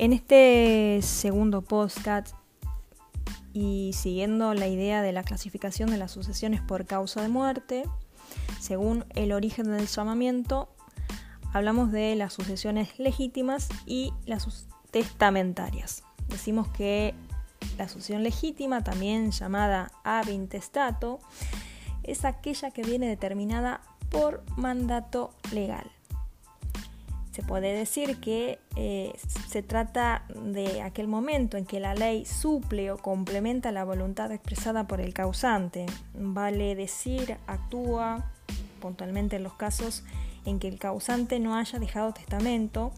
En este segundo podcast y siguiendo la idea de la clasificación de las sucesiones por causa de muerte, según el origen del llamamiento, hablamos de las sucesiones legítimas y las testamentarias. Decimos que la sucesión legítima, también llamada ab intestato, es aquella que viene determinada por mandato legal se puede decir que eh, se trata de aquel momento en que la ley suple o complementa la voluntad expresada por el causante. Vale decir, actúa puntualmente en los casos en que el causante no haya dejado testamento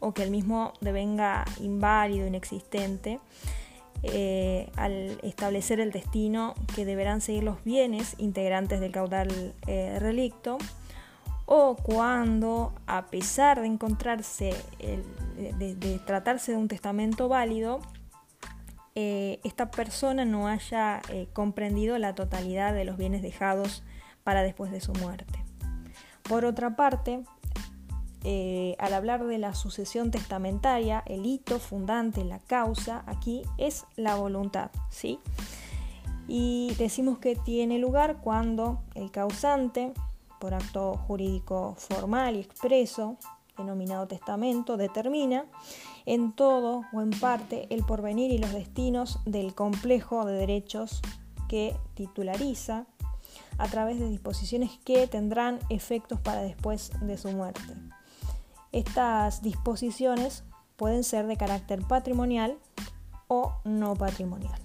o que el mismo devenga inválido, inexistente, eh, al establecer el destino que deberán seguir los bienes integrantes del caudal eh, relicto o cuando, a pesar de encontrarse, de, tratarse de un testamento válido, eh, esta persona no haya eh, comprendido la totalidad de los bienes dejados para después de su muerte. Por otra parte, eh, al hablar de la sucesión testamentaria, el hito fundante, la causa aquí es la voluntad, ¿sí? Y decimos que tiene lugar cuando el causante por acto jurídico formal y expreso, denominado testamento, determina en todo o en parte el porvenir y los destinos del complejo de derechos que titulariza a través de disposiciones que tendrán efectos para después de su muerte. Estas disposiciones pueden ser de carácter patrimonial o no patrimonial.